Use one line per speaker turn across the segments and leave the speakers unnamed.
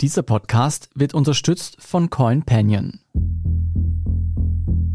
Dieser Podcast wird unterstützt von CoinPanion.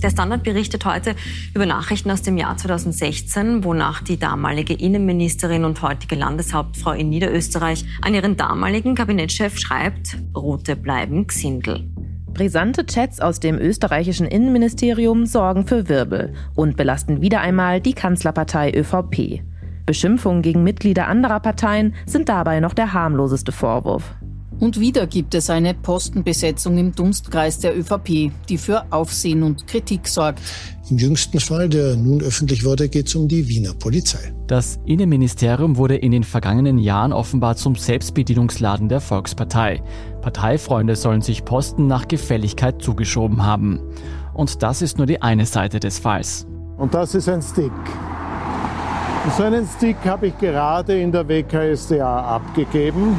Der Standard berichtet heute über Nachrichten aus dem Jahr 2016, wonach die damalige Innenministerin und heutige Landeshauptfrau in Niederösterreich an ihren damaligen Kabinettschef schreibt, Route bleiben Xindel.
Brisante Chats aus dem österreichischen Innenministerium sorgen für Wirbel und belasten wieder einmal die Kanzlerpartei ÖVP. Beschimpfungen gegen Mitglieder anderer Parteien sind dabei noch der harmloseste Vorwurf.
Und wieder gibt es eine Postenbesetzung im Dunstkreis der ÖVP, die für Aufsehen und Kritik sorgt.
Im jüngsten Fall, der nun öffentlich wurde, geht es um die Wiener Polizei.
Das Innenministerium wurde in den vergangenen Jahren offenbar zum Selbstbedienungsladen der Volkspartei. Parteifreunde sollen sich Posten nach Gefälligkeit zugeschoben haben. Und das ist nur die eine Seite des Falls.
Und das ist ein Stick. So einen Stick habe ich gerade in der WKSDA abgegeben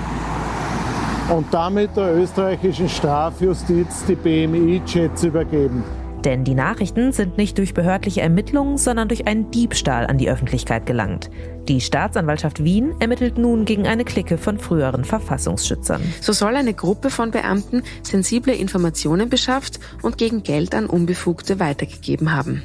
und damit der österreichischen Strafjustiz die BMI-Chats übergeben.
Denn die Nachrichten sind nicht durch behördliche Ermittlungen, sondern durch einen Diebstahl an die Öffentlichkeit gelangt. Die Staatsanwaltschaft Wien ermittelt nun gegen eine Clique von früheren Verfassungsschützern.
So soll eine Gruppe von Beamten sensible Informationen beschafft und gegen Geld an Unbefugte weitergegeben haben.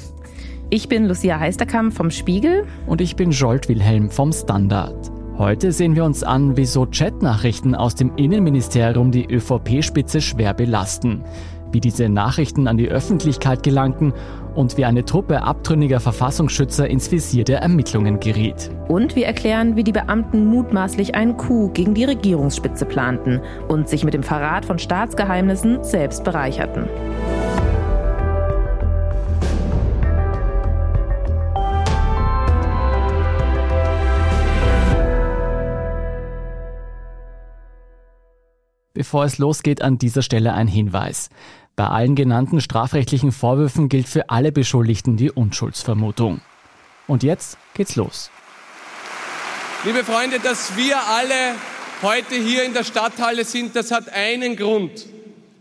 Ich bin Lucia Heisterkamp vom Spiegel.
Und ich bin Jolt Wilhelm vom Standard. Heute sehen wir uns an, wieso Chatnachrichten aus dem Innenministerium die ÖVP-Spitze schwer belasten, wie diese Nachrichten an die Öffentlichkeit gelangten und wie eine Truppe abtrünniger Verfassungsschützer ins Visier der Ermittlungen geriet.
Und wir erklären, wie die Beamten mutmaßlich einen Coup gegen die Regierungsspitze planten und sich mit dem Verrat von Staatsgeheimnissen selbst bereicherten.
Bevor es losgeht, an dieser Stelle ein Hinweis. Bei allen genannten strafrechtlichen Vorwürfen gilt für alle Beschuldigten die Unschuldsvermutung. Und jetzt geht's los.
Liebe Freunde, dass wir alle heute hier in der Stadthalle sind, das hat einen Grund.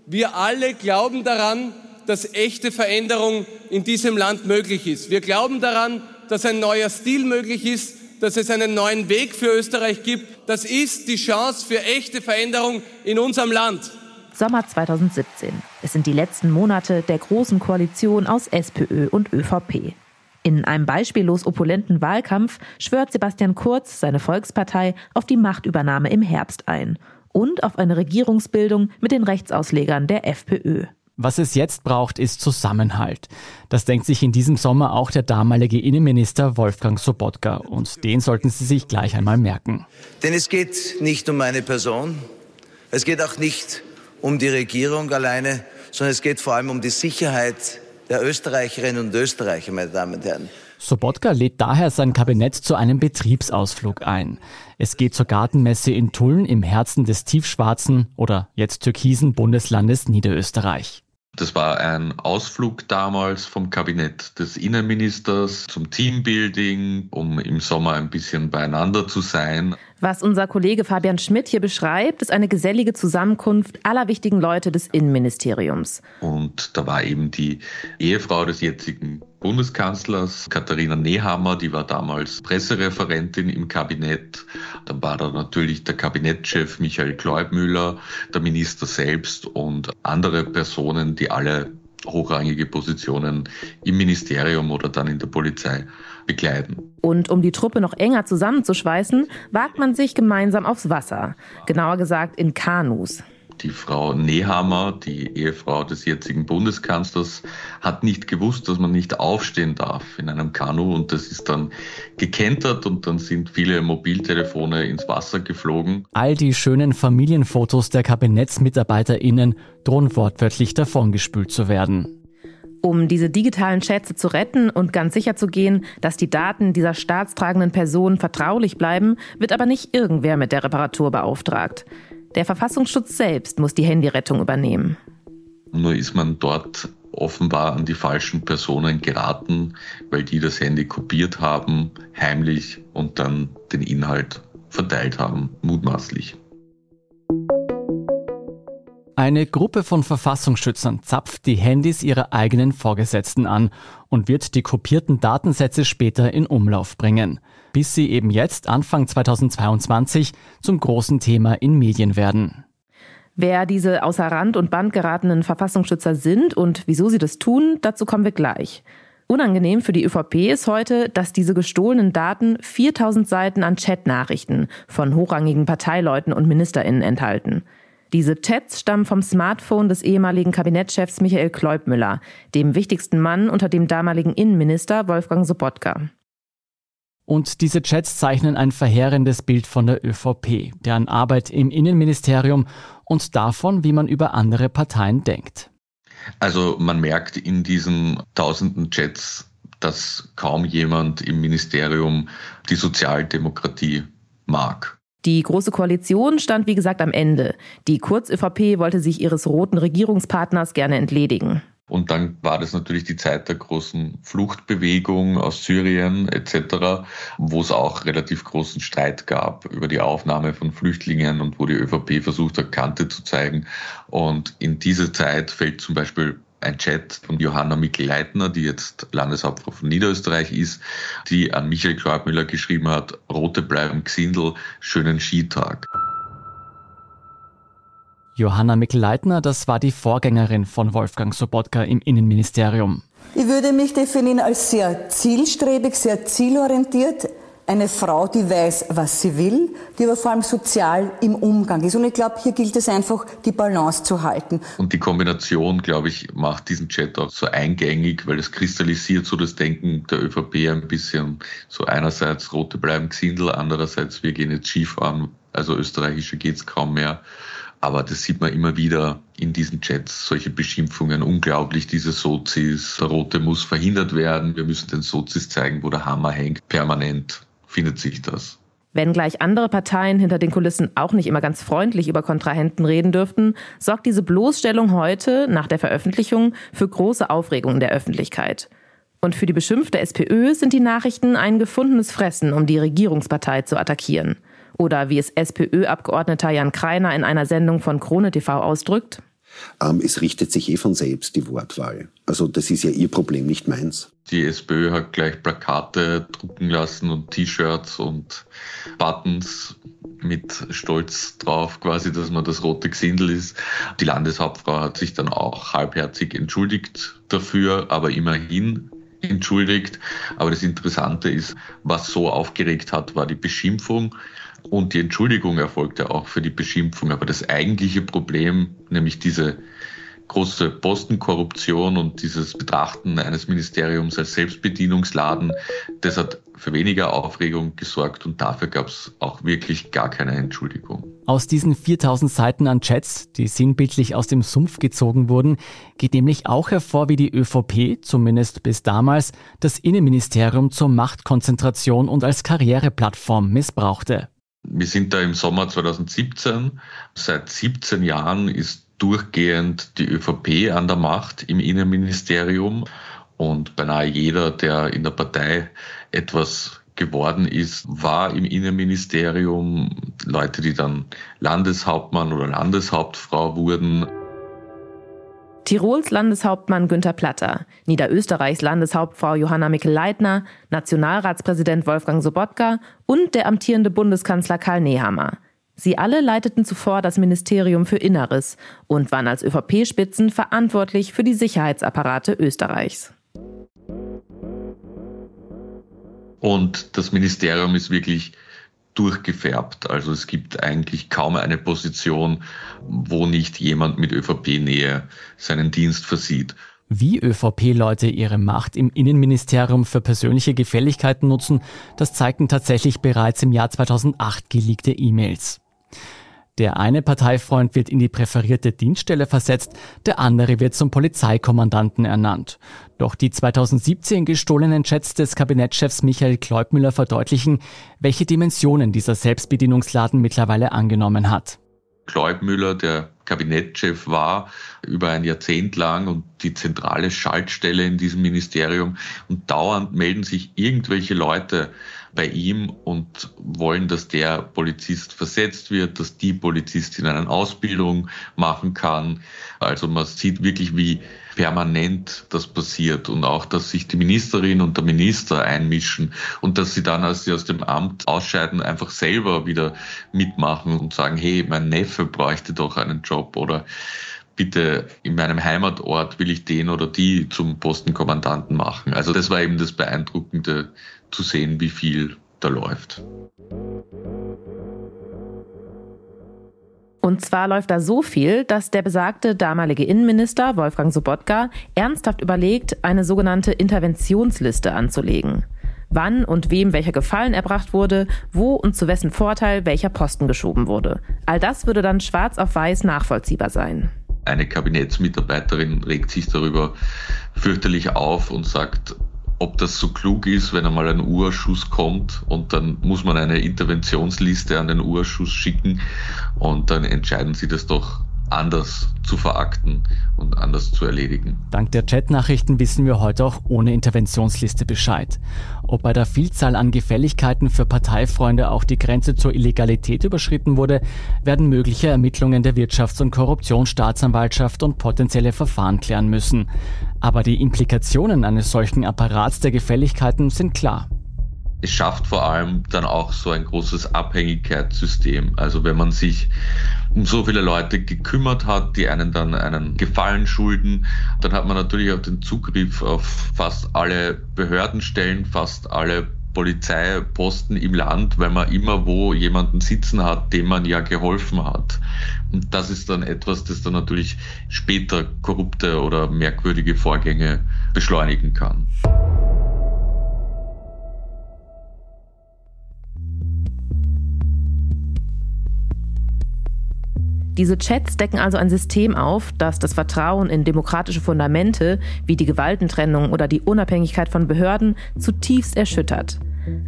Wir alle glauben daran, dass echte Veränderung in diesem Land möglich ist. Wir glauben daran, dass ein neuer Stil möglich ist, dass es einen neuen Weg für Österreich gibt. Das ist die Chance für echte Veränderung in unserem Land.
Sommer 2017. Es sind die letzten Monate der großen Koalition aus SPÖ und ÖVP. In einem beispiellos opulenten Wahlkampf schwört Sebastian Kurz, seine Volkspartei, auf die Machtübernahme im Herbst ein und auf eine Regierungsbildung mit den Rechtsauslegern der FPÖ.
Was es jetzt braucht, ist Zusammenhalt. Das denkt sich in diesem Sommer auch der damalige Innenminister Wolfgang Sobotka. Und den sollten Sie sich gleich einmal merken.
Denn es geht nicht um meine Person. Es geht auch nicht um die Regierung alleine, sondern es geht vor allem um die Sicherheit der Österreicherinnen und Österreicher, meine Damen und Herren.
Sobotka lädt daher sein Kabinett zu einem Betriebsausflug ein. Es geht zur Gartenmesse in Tulln im Herzen des tiefschwarzen oder jetzt türkisen Bundeslandes Niederösterreich.
Das war ein Ausflug damals vom Kabinett des Innenministers zum Teambuilding, um im Sommer ein bisschen beieinander zu sein.
Was unser Kollege Fabian Schmidt hier beschreibt, ist eine gesellige Zusammenkunft aller wichtigen Leute des Innenministeriums.
Und da war eben die Ehefrau des jetzigen Bundeskanzlers, Katharina Nehammer, die war damals Pressereferentin im Kabinett. Dann war da natürlich der Kabinettschef Michael Kleubmüller, der Minister selbst und andere Personen, die alle hochrangige Positionen im Ministerium oder dann in der Polizei bekleiden.
Und um die Truppe noch enger zusammenzuschweißen, wagt man sich gemeinsam aufs Wasser. Genauer gesagt in Kanus.
Die Frau Nehammer, die Ehefrau des jetzigen Bundeskanzlers, hat nicht gewusst, dass man nicht aufstehen darf in einem Kanu und das ist dann gekentert und dann sind viele Mobiltelefone ins Wasser geflogen.
All die schönen Familienfotos der KabinettsmitarbeiterInnen drohen wortwörtlich davongespült zu werden.
Um diese digitalen Schätze zu retten und ganz sicher zu gehen, dass die Daten dieser staatstragenden Person vertraulich bleiben, wird aber nicht irgendwer mit der Reparatur beauftragt. Der Verfassungsschutz selbst muss die Handyrettung übernehmen.
Nur ist man dort offenbar an die falschen Personen geraten, weil die das Handy kopiert haben, heimlich und dann den Inhalt verteilt haben, mutmaßlich.
Eine Gruppe von Verfassungsschützern zapft die Handys ihrer eigenen Vorgesetzten an und wird die kopierten Datensätze später in Umlauf bringen, bis sie eben jetzt Anfang 2022 zum großen Thema in Medien werden.
Wer diese außer Rand und Band geratenen Verfassungsschützer sind und wieso sie das tun, dazu kommen wir gleich. Unangenehm für die ÖVP ist heute, dass diese gestohlenen Daten 4000 Seiten an Chatnachrichten von hochrangigen Parteileuten und MinisterInnen enthalten. Diese Chats stammen vom Smartphone des ehemaligen Kabinettschefs Michael Kleubmüller, dem wichtigsten Mann unter dem damaligen Innenminister Wolfgang Sobotka.
Und diese Chats zeichnen ein verheerendes Bild von der ÖVP, deren Arbeit im Innenministerium und davon, wie man über andere Parteien denkt.
Also man merkt in diesen tausenden Chats, dass kaum jemand im Ministerium die Sozialdemokratie mag.
Die Große Koalition stand wie gesagt am Ende. Die Kurz-ÖVP wollte sich ihres roten Regierungspartners gerne entledigen.
Und dann war das natürlich die Zeit der großen Fluchtbewegung aus Syrien etc., wo es auch relativ großen Streit gab über die Aufnahme von Flüchtlingen und wo die ÖVP versucht hat, Kante zu zeigen. Und in diese Zeit fällt zum Beispiel ein Chat von Johanna Mikl-Leitner, die jetzt Landeshauptfrau von Niederösterreich ist, die an Michael Kleubmüller geschrieben hat, Rote bleiben Gsindel, schönen Skitag.
Johanna Mikl-Leitner, das war die Vorgängerin von Wolfgang Sobotka im Innenministerium.
Ich würde mich definieren als sehr zielstrebig, sehr zielorientiert. Eine Frau, die weiß, was sie will, die aber vor allem sozial im Umgang ist. Und ich glaube, hier gilt es einfach, die Balance zu halten.
Und die Kombination, glaube ich, macht diesen Chat auch so eingängig, weil es kristallisiert so das Denken der ÖVP ein bisschen. So einerseits Rote bleiben Gsindel, andererseits wir gehen jetzt Skifahren. Also österreichischer geht's kaum mehr. Aber das sieht man immer wieder in diesen Chats, solche Beschimpfungen. Unglaublich, diese Sozis. Der Rote muss verhindert werden. Wir müssen den Sozis zeigen, wo der Hammer hängt. Permanent findet sich das.
Wenn gleich andere Parteien hinter den Kulissen auch nicht immer ganz freundlich über Kontrahenten reden dürften, sorgt diese Bloßstellung heute, nach der Veröffentlichung, für große Aufregung in der Öffentlichkeit. Und für die beschimpfte SPÖ sind die Nachrichten ein gefundenes Fressen, um die Regierungspartei zu attackieren. Oder wie es SPÖ-Abgeordneter Jan Kreiner in einer Sendung von Krone TV ausdrückt.
Ähm, es richtet sich eh von selbst, die Wortwahl. Also das ist ja ihr Problem, nicht meins.
Die SPÖ hat gleich Plakate drucken lassen und T-Shirts und Buttons mit Stolz drauf, quasi, dass man das rote Gesindel ist. Die Landeshauptfrau hat sich dann auch halbherzig entschuldigt dafür, aber immerhin entschuldigt. Aber das Interessante ist, was so aufgeregt hat, war die Beschimpfung. Und die Entschuldigung erfolgte auch für die Beschimpfung. Aber das eigentliche Problem, nämlich diese große Postenkorruption und dieses Betrachten eines Ministeriums als Selbstbedienungsladen, das hat für weniger Aufregung gesorgt und dafür gab es auch wirklich gar keine Entschuldigung.
Aus diesen 4000 Seiten an Chats, die sinnbildlich aus dem Sumpf gezogen wurden, geht nämlich auch hervor, wie die ÖVP, zumindest bis damals, das Innenministerium zur Machtkonzentration und als Karriereplattform missbrauchte.
Wir sind da im Sommer 2017. Seit 17 Jahren ist durchgehend die ÖVP an der Macht im Innenministerium und beinahe jeder, der in der Partei etwas geworden ist, war im Innenministerium. Leute, die dann Landeshauptmann oder Landeshauptfrau wurden.
Tirols Landeshauptmann Günther Platter, Niederösterreichs Landeshauptfrau Johanna Mikl-Leitner, Nationalratspräsident Wolfgang Sobotka und der amtierende Bundeskanzler Karl Nehammer. Sie alle leiteten zuvor das Ministerium für Inneres und waren als ÖVP-Spitzen verantwortlich für die Sicherheitsapparate Österreichs.
Und das Ministerium ist wirklich durchgefärbt. Also es gibt eigentlich kaum eine Position, wo nicht jemand mit ÖVP-Nähe seinen Dienst versieht.
Wie ÖVP-Leute ihre Macht im Innenministerium für persönliche Gefälligkeiten nutzen, das zeigten tatsächlich bereits im Jahr 2008 geleakte E-Mails. Der eine Parteifreund wird in die präferierte Dienststelle versetzt, der andere wird zum Polizeikommandanten ernannt. Doch die 2017 gestohlenen Chats des Kabinettschefs Michael Kleubmüller verdeutlichen, welche Dimensionen dieser Selbstbedienungsladen mittlerweile angenommen hat.
Kleubmüller, der Kabinettschef war über ein Jahrzehnt lang und die zentrale Schaltstelle in diesem Ministerium. Und dauernd melden sich irgendwelche Leute bei ihm und wollen, dass der Polizist versetzt wird, dass die Polizistin eine Ausbildung machen kann. Also man sieht wirklich, wie permanent das passiert und auch, dass sich die Ministerin und der Minister einmischen und dass sie dann, als sie aus dem Amt ausscheiden, einfach selber wieder mitmachen und sagen, hey, mein Neffe bräuchte doch einen Job oder bitte in meinem Heimatort will ich den oder die zum Postenkommandanten machen. Also das war eben das Beeindruckende zu sehen, wie viel da läuft.
Und zwar läuft da so viel, dass der besagte damalige Innenminister Wolfgang Sobotka ernsthaft überlegt, eine sogenannte Interventionsliste anzulegen. Wann und wem welcher Gefallen erbracht wurde, wo und zu wessen Vorteil welcher Posten geschoben wurde. All das würde dann schwarz auf weiß nachvollziehbar sein.
Eine Kabinettsmitarbeiterin regt sich darüber fürchterlich auf und sagt, ob das so klug ist, wenn einmal ein Urschuss kommt und dann muss man eine Interventionsliste an den Urschuss schicken und dann entscheiden sie das doch anders zu verakten und anders zu erledigen.
Dank der Chatnachrichten wissen wir heute auch ohne Interventionsliste Bescheid. Ob bei der Vielzahl an Gefälligkeiten für Parteifreunde auch die Grenze zur Illegalität überschritten wurde, werden mögliche Ermittlungen der Wirtschafts- und Korruptionsstaatsanwaltschaft und potenzielle Verfahren klären müssen. Aber die Implikationen eines solchen Apparats der Gefälligkeiten sind klar
es schafft vor allem dann auch so ein großes Abhängigkeitssystem. Also wenn man sich um so viele Leute gekümmert hat, die einen dann einen Gefallen schulden, dann hat man natürlich auch den Zugriff auf fast alle Behördenstellen, fast alle Polizeiposten im Land, weil man immer wo jemanden sitzen hat, dem man ja geholfen hat. Und das ist dann etwas, das dann natürlich später korrupte oder merkwürdige Vorgänge beschleunigen kann.
Diese Chats decken also ein System auf, das das Vertrauen in demokratische Fundamente wie die Gewaltentrennung oder die Unabhängigkeit von Behörden zutiefst erschüttert.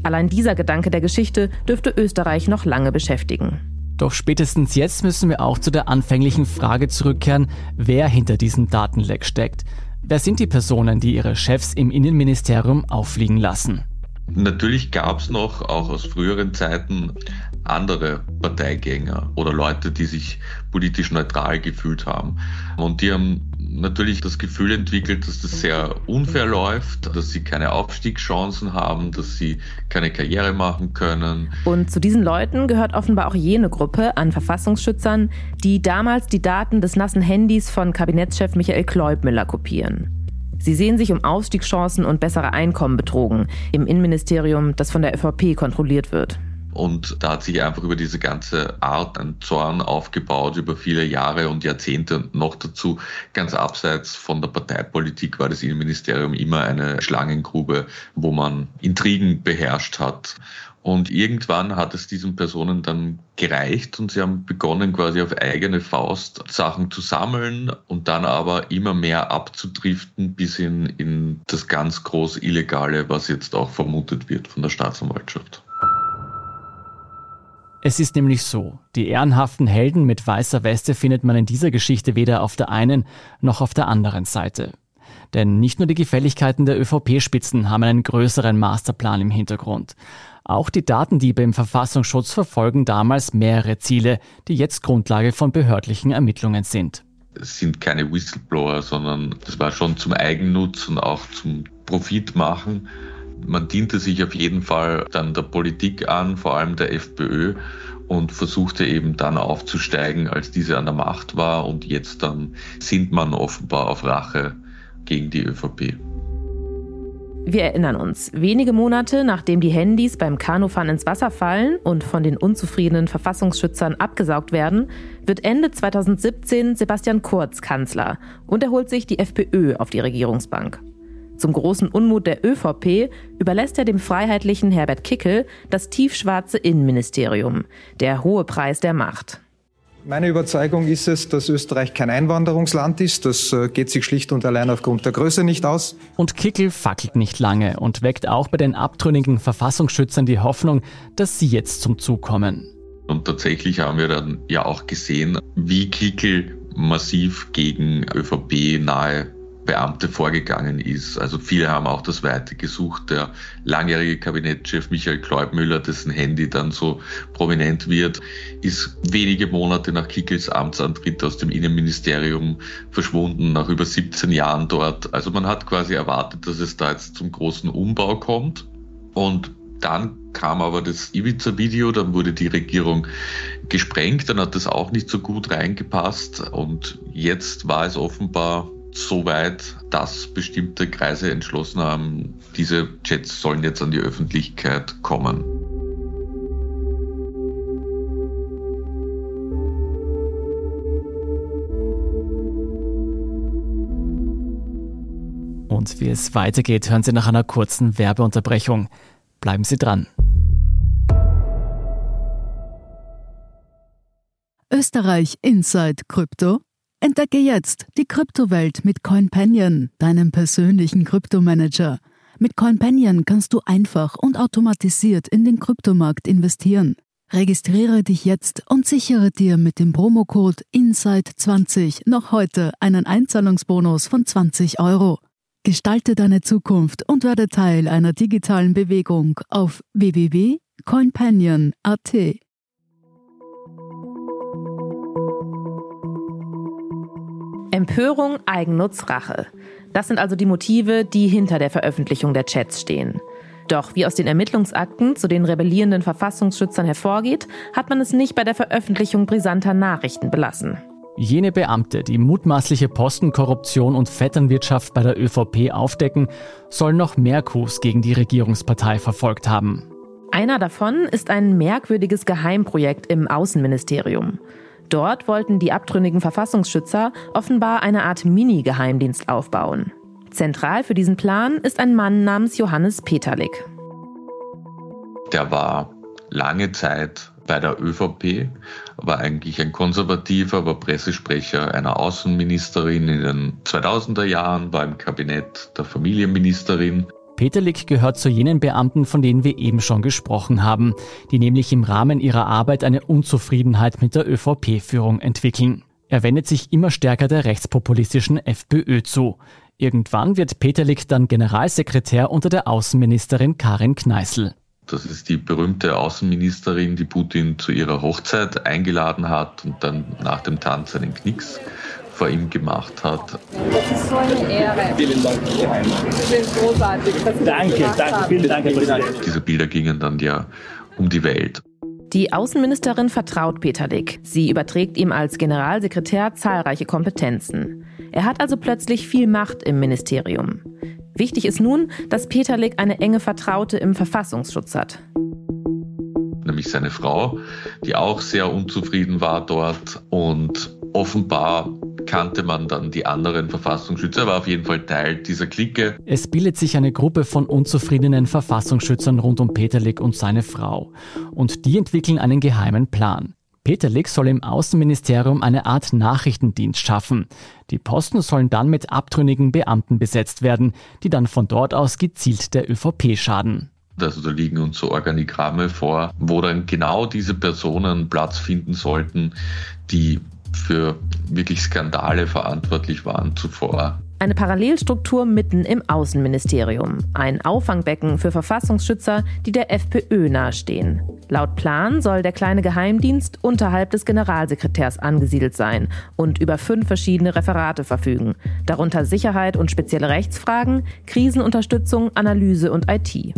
Allein dieser Gedanke der Geschichte dürfte Österreich noch lange beschäftigen.
Doch spätestens jetzt müssen wir auch zu der anfänglichen Frage zurückkehren, wer hinter diesem Datenleck steckt. Wer sind die Personen, die ihre Chefs im Innenministerium auffliegen lassen?
Natürlich gab es noch, auch aus früheren Zeiten, andere Parteigänger oder Leute, die sich politisch neutral gefühlt haben. Und die haben natürlich das Gefühl entwickelt, dass das sehr unfair läuft, dass sie keine Aufstiegschancen haben, dass sie keine Karriere machen können.
Und zu diesen Leuten gehört offenbar auch jene Gruppe an Verfassungsschützern, die damals die Daten des nassen Handys von Kabinettschef Michael Kleubmüller kopieren. Sie sehen sich um Aufstiegschancen und bessere Einkommen betrogen im Innenministerium, das von der ÖVP kontrolliert wird.
Und da hat sich einfach über diese ganze Art ein Zorn aufgebaut über viele Jahre und Jahrzehnte und noch dazu ganz abseits von der Parteipolitik war das Innenministerium immer eine Schlangengrube, wo man Intrigen beherrscht hat. Und irgendwann hat es diesen Personen dann gereicht und sie haben begonnen, quasi auf eigene Faust Sachen zu sammeln und dann aber immer mehr abzudriften bis in, in das ganz groß Illegale, was jetzt auch vermutet wird von der Staatsanwaltschaft.
Es ist nämlich so, die ehrenhaften Helden mit weißer Weste findet man in dieser Geschichte weder auf der einen noch auf der anderen Seite. Denn nicht nur die Gefälligkeiten der ÖVP-Spitzen haben einen größeren Masterplan im Hintergrund. Auch die Datendiebe im Verfassungsschutz verfolgen damals mehrere Ziele, die jetzt Grundlage von behördlichen Ermittlungen sind.
Es sind keine Whistleblower, sondern das war schon zum Eigennutz und auch zum Profit machen. Man diente sich auf jeden Fall dann der Politik an, vor allem der FPÖ, und versuchte eben dann aufzusteigen, als diese an der Macht war. Und jetzt dann sind man offenbar auf Rache gegen die ÖVP.
Wir erinnern uns, wenige Monate nachdem die Handys beim Kanufahren ins Wasser fallen und von den unzufriedenen Verfassungsschützern abgesaugt werden, wird Ende 2017 Sebastian Kurz Kanzler und er holt sich die FPÖ auf die Regierungsbank. Zum großen Unmut der ÖVP überlässt er dem freiheitlichen Herbert Kickel das tiefschwarze Innenministerium, der hohe Preis der Macht.
Meine Überzeugung ist es, dass Österreich kein Einwanderungsland ist. Das äh, geht sich schlicht und allein aufgrund der Größe nicht aus.
Und Kickel fackelt nicht lange und weckt auch bei den abtrünnigen Verfassungsschützern die Hoffnung, dass sie jetzt zum Zug kommen.
Und tatsächlich haben wir dann ja auch gesehen, wie Kickel massiv gegen ÖVP nahe Beamte vorgegangen ist. Also viele haben auch das Weite gesucht. Der langjährige Kabinettschef Michael Kleubmüller, dessen Handy dann so prominent wird, ist wenige Monate nach Kickels Amtsantritt aus dem Innenministerium verschwunden, nach über 17 Jahren dort. Also man hat quasi erwartet, dass es da jetzt zum großen Umbau kommt. Und dann kam aber das Ibiza-Video, dann wurde die Regierung gesprengt, dann hat das auch nicht so gut reingepasst und jetzt war es offenbar so weit, dass bestimmte Kreise entschlossen haben, diese Chats sollen jetzt an die Öffentlichkeit kommen.
Und wie es weitergeht, hören Sie nach einer kurzen Werbeunterbrechung. Bleiben Sie dran.
Österreich Inside Krypto. Entdecke jetzt die Kryptowelt mit CoinPanion, deinem persönlichen Kryptomanager. Mit CoinPanion kannst du einfach und automatisiert in den Kryptomarkt investieren. Registriere dich jetzt und sichere dir mit dem Promocode INSIDE20 noch heute einen Einzahlungsbonus von 20 Euro. Gestalte deine Zukunft und werde Teil einer digitalen Bewegung auf www.coinpanion.at.
Empörung, Eigennutz, Rache. Das sind also die Motive, die hinter der Veröffentlichung der Chats stehen. Doch wie aus den Ermittlungsakten zu den rebellierenden Verfassungsschützern hervorgeht, hat man es nicht bei der Veröffentlichung brisanter Nachrichten belassen.
Jene Beamte, die mutmaßliche Postenkorruption und Vetternwirtschaft bei der ÖVP aufdecken, sollen noch mehr Coups gegen die Regierungspartei verfolgt haben.
Einer davon ist ein merkwürdiges Geheimprojekt im Außenministerium. Dort wollten die abtrünnigen Verfassungsschützer offenbar eine Art Mini-Geheimdienst aufbauen. Zentral für diesen Plan ist ein Mann namens Johannes Peterlik.
Der war lange Zeit bei der ÖVP, war eigentlich ein konservativer, war Pressesprecher einer Außenministerin in den 2000er Jahren, war im Kabinett der Familienministerin.
Peterlik gehört zu jenen Beamten, von denen wir eben schon gesprochen haben, die nämlich im Rahmen ihrer Arbeit eine Unzufriedenheit mit der ÖVP-Führung entwickeln. Er wendet sich immer stärker der rechtspopulistischen FPÖ zu. Irgendwann wird Peterlik dann Generalsekretär unter der Außenministerin Karin Kneißl.
Das ist die berühmte Außenministerin, die Putin zu ihrer Hochzeit eingeladen hat und dann nach dem Tanz einen Knicks vor ihm gemacht hat.
Das ist so eine Ehre. Vielen Dank. Sie sind großartig.
danke, danke, vielen Dank, Herr Präsident. Diese Bilder gingen dann ja um die Welt.
Die Außenministerin vertraut Peterlik. Sie überträgt ihm als Generalsekretär zahlreiche Kompetenzen. Er hat also plötzlich viel Macht im Ministerium. Wichtig ist nun, dass Peterlik eine enge Vertraute im Verfassungsschutz hat.
Nämlich seine Frau, die auch sehr unzufrieden war dort und offenbar kannte man dann die anderen Verfassungsschützer, war auf jeden Fall Teil dieser Clique.
Es bildet sich eine Gruppe von unzufriedenen Verfassungsschützern rund um Peterlik und seine Frau. Und die entwickeln einen geheimen Plan. Peterlik soll im Außenministerium eine Art Nachrichtendienst schaffen. Die Posten sollen dann mit abtrünnigen Beamten besetzt werden, die dann von dort aus gezielt der ÖVP schaden.
Also da liegen uns so Organigramme vor, wo dann genau diese Personen Platz finden sollten, die für wirklich Skandale verantwortlich waren zuvor.
Eine Parallelstruktur mitten im Außenministerium. Ein Auffangbecken für Verfassungsschützer, die der FPÖ nahestehen. Laut Plan soll der kleine Geheimdienst unterhalb des Generalsekretärs angesiedelt sein und über fünf verschiedene Referate verfügen, darunter Sicherheit und spezielle Rechtsfragen, Krisenunterstützung, Analyse und IT.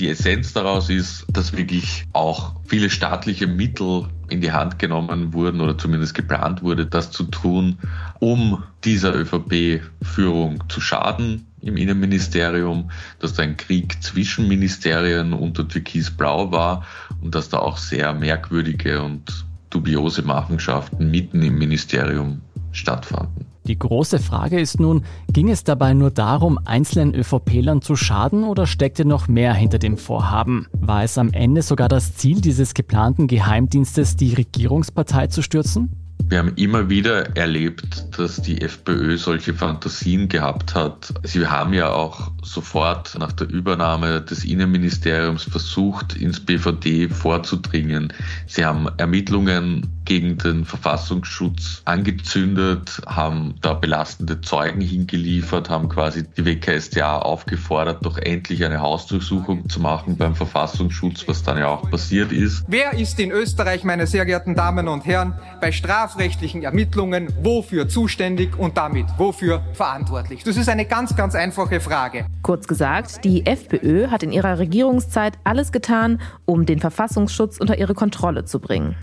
Die Essenz daraus ist, dass wirklich auch viele staatliche Mittel in die Hand genommen wurden oder zumindest geplant wurde, das zu tun, um dieser ÖVP-Führung zu schaden im Innenministerium, dass da ein Krieg zwischen Ministerien unter Türkis-Blau war und dass da auch sehr merkwürdige und dubiose Machenschaften mitten im Ministerium stattfanden.
Die große Frage ist nun, ging es dabei nur darum, einzelnen ÖVP-Lern zu schaden oder steckte noch mehr hinter dem Vorhaben? War es am Ende sogar das Ziel dieses geplanten Geheimdienstes, die Regierungspartei zu stürzen?
Wir haben immer wieder erlebt, dass die FPÖ solche Fantasien gehabt hat. Sie haben ja auch sofort nach der Übernahme des Innenministeriums versucht, ins BVD vorzudringen. Sie haben Ermittlungen gegen den Verfassungsschutz angezündet, haben da belastende Zeugen hingeliefert, haben quasi die WKSDA aufgefordert, doch endlich eine Hausdurchsuchung zu machen beim Verfassungsschutz, was dann ja auch passiert ist.
Wer ist in Österreich, meine sehr geehrten Damen und Herren, bei strafrechtlichen Ermittlungen wofür zuständig und damit wofür verantwortlich? Das ist eine ganz, ganz einfache Frage.
Kurz gesagt, die FPÖ hat in ihrer Regierungszeit alles getan, um den Verfassungsschutz unter ihre Kontrolle zu bringen.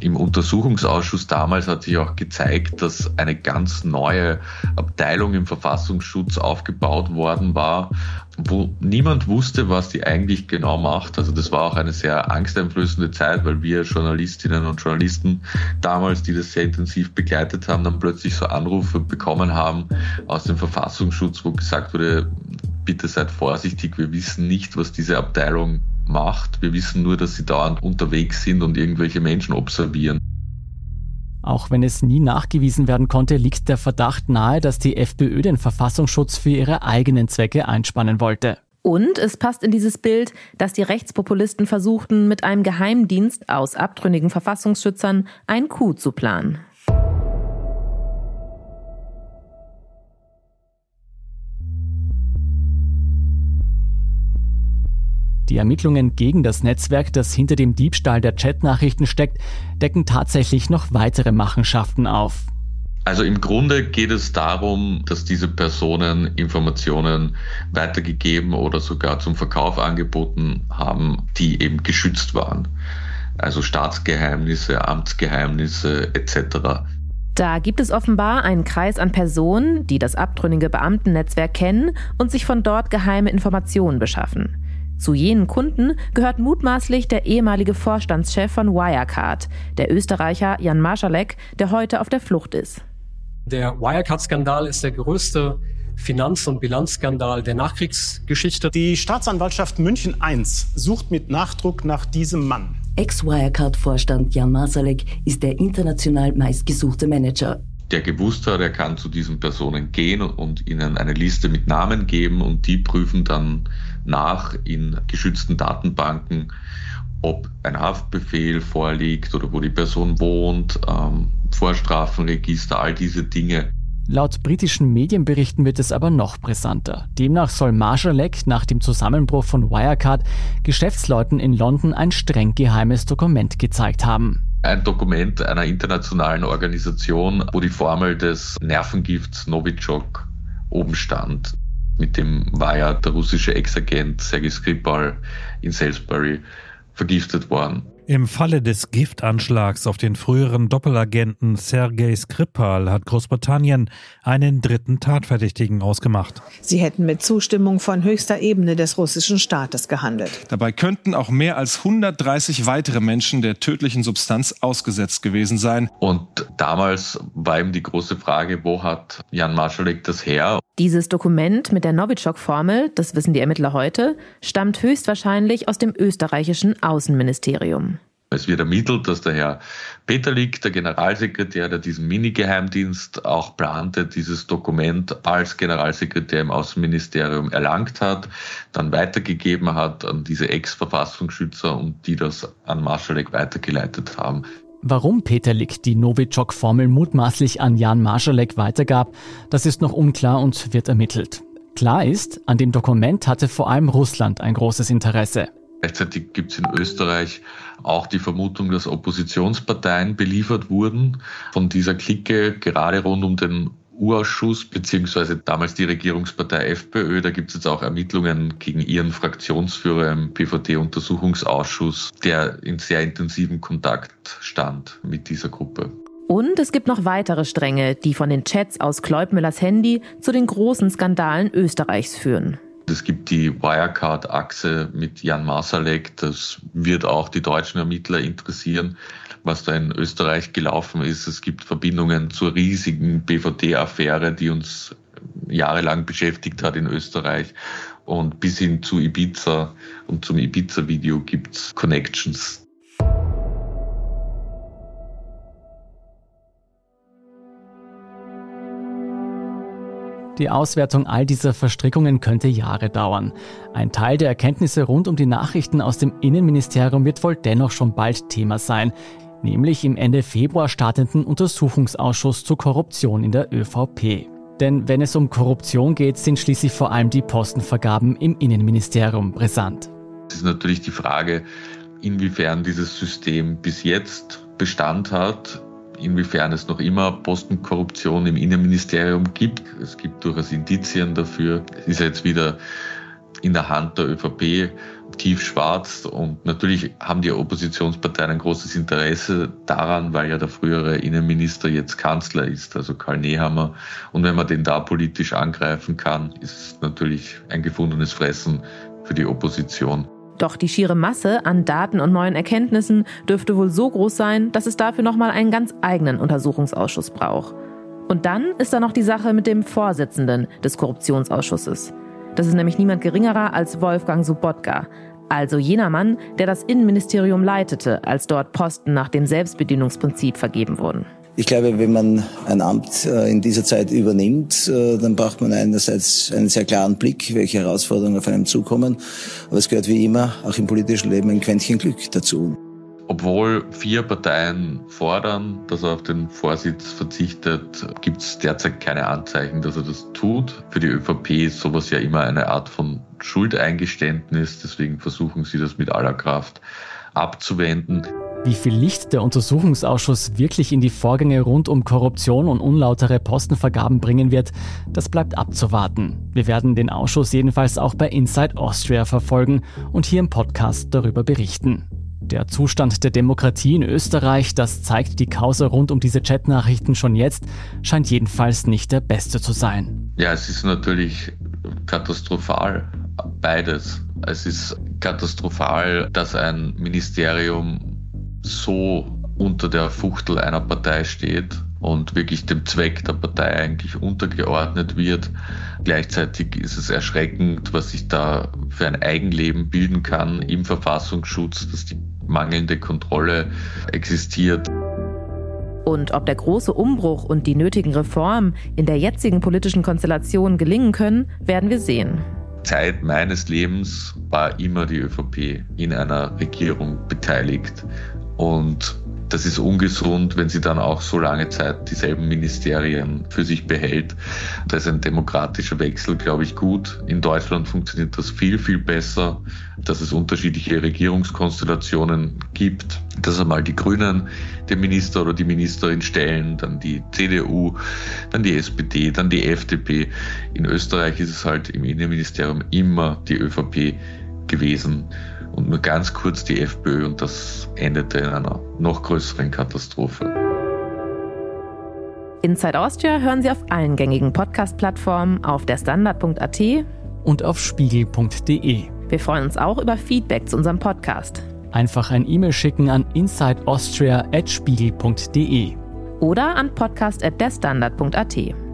Im Untersuchungsausschuss damals hat sich auch gezeigt, dass eine ganz neue Abteilung im Verfassungsschutz aufgebaut worden war, wo niemand wusste, was die eigentlich genau macht. Also das war auch eine sehr angsteinflößende Zeit, weil wir Journalistinnen und Journalisten damals, die das sehr intensiv begleitet haben, dann plötzlich so Anrufe bekommen haben aus dem Verfassungsschutz, wo gesagt wurde, bitte seid vorsichtig, wir wissen nicht, was diese Abteilung macht. Wir wissen nur, dass sie dauernd unterwegs sind und irgendwelche Menschen observieren.
Auch wenn es nie nachgewiesen werden konnte, liegt der Verdacht nahe, dass die FPÖ den Verfassungsschutz für ihre eigenen Zwecke einspannen wollte.
Und es passt in dieses Bild, dass die Rechtspopulisten versuchten, mit einem Geheimdienst aus abtrünnigen Verfassungsschützern ein Coup zu planen.
Die Ermittlungen gegen das Netzwerk, das hinter dem Diebstahl der Chatnachrichten steckt, decken tatsächlich noch weitere Machenschaften auf.
Also im Grunde geht es darum, dass diese Personen Informationen weitergegeben oder sogar zum Verkauf angeboten haben, die eben geschützt waren. Also Staatsgeheimnisse, Amtsgeheimnisse etc.
Da gibt es offenbar einen Kreis an Personen, die das abtrünnige Beamtennetzwerk kennen und sich von dort geheime Informationen beschaffen. Zu jenen Kunden gehört mutmaßlich der ehemalige Vorstandschef von Wirecard, der Österreicher Jan Marschalek, der heute auf der Flucht ist.
Der Wirecard-Skandal ist der größte Finanz- und Bilanzskandal der Nachkriegsgeschichte.
Die Staatsanwaltschaft München I sucht mit Nachdruck nach diesem Mann.
Ex-Wirecard-Vorstand Jan Masalek ist der international meistgesuchte Manager
der gewusst hat, er kann zu diesen Personen gehen und ihnen eine Liste mit Namen geben und die prüfen dann nach in geschützten Datenbanken, ob ein Haftbefehl vorliegt oder wo die Person wohnt, ähm, Vorstrafenregister, all diese Dinge.
Laut britischen Medienberichten wird es aber noch brisanter. Demnach soll Marshallek nach dem Zusammenbruch von Wirecard Geschäftsleuten in London ein streng geheimes Dokument gezeigt haben
ein Dokument einer internationalen Organisation, wo die Formel des Nervengifts Novichok oben stand. Mit dem war ja der russische Ex-Agent Sergei Skripal in Salisbury vergiftet worden.
Im Falle des Giftanschlags auf den früheren Doppelagenten Sergei Skripal hat Großbritannien einen dritten Tatverdächtigen ausgemacht.
Sie hätten mit Zustimmung von höchster Ebene des russischen Staates gehandelt.
Dabei könnten auch mehr als 130 weitere Menschen der tödlichen Substanz ausgesetzt gewesen sein.
Und damals war eben die große Frage, wo hat Jan Marschalek das her?
Dieses Dokument mit der Novichok-Formel, das wissen die Ermittler heute, stammt höchstwahrscheinlich aus dem österreichischen Außenministerium.
Es wird ermittelt, dass der Herr Peterlik, der Generalsekretär, der diesen Mini-Geheimdienst auch plante, dieses Dokument als Generalsekretär im Außenministerium erlangt hat, dann weitergegeben hat an diese Ex-Verfassungsschützer und die das an Marschalek weitergeleitet haben.
Warum Peterlik die Novichok-Formel mutmaßlich an Jan Marschalek weitergab, das ist noch unklar und wird ermittelt. Klar ist, an dem Dokument hatte vor allem Russland ein großes Interesse.
Gleichzeitig gibt es in Österreich auch die Vermutung, dass Oppositionsparteien beliefert wurden von dieser Clique, gerade rund um den U-Ausschuss beziehungsweise damals die Regierungspartei FPÖ. Da gibt es jetzt auch Ermittlungen gegen ihren Fraktionsführer im PVT-Untersuchungsausschuss, der in sehr intensiven Kontakt stand mit dieser Gruppe.
Und es gibt noch weitere Stränge, die von den Chats aus Kleubmüllers Handy zu den großen Skandalen Österreichs führen.
Es gibt die Wirecard-Achse mit Jan Masalek. Das wird auch die deutschen Ermittler interessieren, was da in Österreich gelaufen ist. Es gibt Verbindungen zur riesigen BVD-Affäre, die uns jahrelang beschäftigt hat in Österreich. Und bis hin zu Ibiza und zum Ibiza-Video gibt es Connections.
Die Auswertung all dieser Verstrickungen könnte Jahre dauern. Ein Teil der Erkenntnisse rund um die Nachrichten aus dem Innenministerium wird wohl dennoch schon bald Thema sein. nämlich im Ende Februar startenden Untersuchungsausschuss zur Korruption in der ÖVP. Denn wenn es um Korruption geht, sind schließlich vor allem die Postenvergaben im Innenministerium brisant.
Es ist natürlich die Frage, inwiefern dieses System bis jetzt Bestand hat, inwiefern es noch immer Postenkorruption im Innenministerium gibt. Es gibt durchaus Indizien dafür. Es ist jetzt wieder in der Hand der ÖVP tiefschwarz und natürlich haben die Oppositionsparteien ein großes Interesse daran, weil ja der frühere Innenminister jetzt Kanzler ist, also Karl Nehammer. Und wenn man den da politisch angreifen kann, ist es natürlich ein gefundenes Fressen für die Opposition.
Doch die schiere Masse an Daten und neuen Erkenntnissen dürfte wohl so groß sein, dass es dafür nochmal einen ganz eigenen Untersuchungsausschuss braucht. Und dann ist da noch die Sache mit dem Vorsitzenden des Korruptionsausschusses. Das ist nämlich niemand geringerer als Wolfgang Subotka, also jener Mann, der das Innenministerium leitete, als dort Posten nach dem Selbstbedienungsprinzip vergeben wurden.
Ich glaube, wenn man ein Amt äh, in dieser Zeit übernimmt, äh, dann braucht man einerseits einen sehr klaren Blick, welche Herausforderungen auf einem zukommen. Aber es gehört wie immer auch im politischen Leben ein Quäntchen Glück dazu.
Obwohl vier Parteien fordern, dass er auf den Vorsitz verzichtet, gibt es derzeit keine Anzeichen, dass er das tut. Für die ÖVP ist sowas ja immer eine Art von Schuldeingeständnis. Deswegen versuchen sie das mit aller Kraft abzuwenden.
Wie viel Licht der Untersuchungsausschuss wirklich in die Vorgänge rund um Korruption und unlautere Postenvergaben bringen wird, das bleibt abzuwarten. Wir werden den Ausschuss jedenfalls auch bei Inside Austria verfolgen und hier im Podcast darüber berichten. Der Zustand der Demokratie in Österreich, das zeigt die Causa rund um diese Chatnachrichten schon jetzt, scheint jedenfalls nicht der beste zu sein.
Ja, es ist natürlich katastrophal, beides. Es ist katastrophal, dass ein Ministerium so unter der Fuchtel einer Partei steht und wirklich dem Zweck der Partei eigentlich untergeordnet wird. Gleichzeitig ist es erschreckend, was sich da für ein Eigenleben bilden kann im Verfassungsschutz, dass die mangelnde Kontrolle existiert.
Und ob der große Umbruch und die nötigen Reformen in der jetzigen politischen Konstellation gelingen können, werden wir sehen.
Zeit meines Lebens war immer die ÖVP in einer Regierung beteiligt. Und das ist ungesund, wenn sie dann auch so lange Zeit dieselben Ministerien für sich behält. Da ist ein demokratischer Wechsel, glaube ich, gut. In Deutschland funktioniert das viel, viel besser, dass es unterschiedliche Regierungskonstellationen gibt, dass einmal die Grünen den Minister oder die Ministerin stellen, dann die CDU, dann die SPD, dann die FDP. In Österreich ist es halt im Innenministerium immer die ÖVP gewesen und nur ganz kurz die FPÖ und das endete in einer noch größeren Katastrophe.
Inside Austria hören Sie auf allen gängigen Podcast-Plattformen, auf der Standard.at
und auf spiegel.de.
Wir freuen uns auch über Feedback zu unserem Podcast.
Einfach ein E-Mail schicken an insideaustria.spiegel.de
oder an podcast.derstandard.at.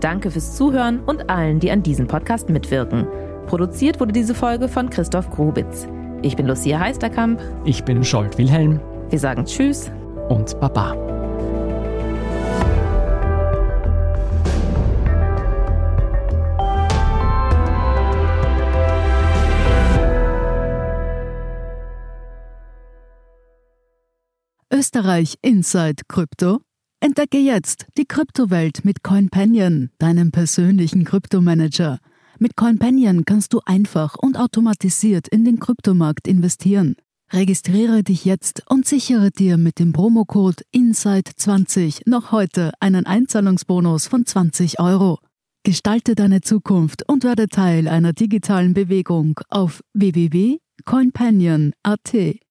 Danke fürs Zuhören und allen, die an diesem Podcast mitwirken. Produziert wurde diese Folge von Christoph Grubitz. Ich bin Lucia Heisterkamp.
Ich bin Scholt Wilhelm.
Wir sagen Tschüss
und Baba.
Österreich Inside Krypto Entdecke jetzt die Kryptowelt mit CoinPanion, deinem persönlichen Kryptomanager. Mit CoinPanion kannst du einfach und automatisiert in den Kryptomarkt investieren. Registriere dich jetzt und sichere dir mit dem Promocode INSIDE20 noch heute einen Einzahlungsbonus von 20 Euro. Gestalte deine Zukunft und werde Teil einer digitalen Bewegung auf www.coinpanion.at.